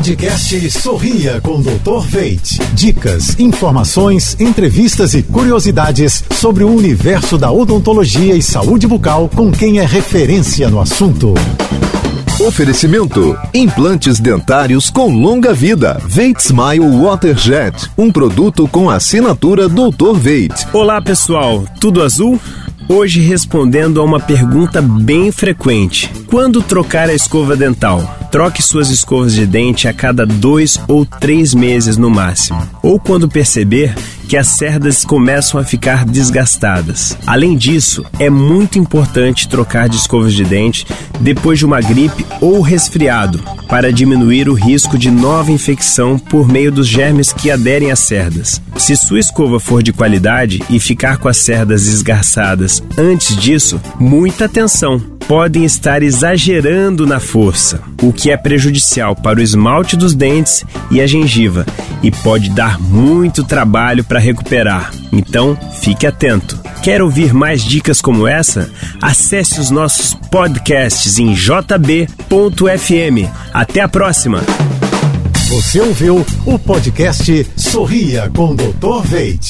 Podcast Sorria com Dr. Veit. Dicas, informações, entrevistas e curiosidades sobre o universo da odontologia e saúde bucal com quem é referência no assunto. Oferecimento: implantes dentários com longa vida. Veit Smile Waterjet, um produto com assinatura Dr. Veit. Olá, pessoal. Tudo azul? Hoje respondendo a uma pergunta bem frequente: quando trocar a escova dental? Troque suas escovas de dente a cada dois ou três meses no máximo, ou quando perceber que as cerdas começam a ficar desgastadas. Além disso, é muito importante trocar de escovas de dente depois de uma gripe ou resfriado, para diminuir o risco de nova infecção por meio dos germes que aderem às cerdas. Se sua escova for de qualidade e ficar com as cerdas esgarçadas antes disso, muita atenção! Podem estar exagerando na força, o que é prejudicial para o esmalte dos dentes e a gengiva e pode dar muito trabalho para recuperar. Então, fique atento. Quer ouvir mais dicas como essa? Acesse os nossos podcasts em jb.fm. Até a próxima! Você ouviu o podcast Sorria com Dr. Veit.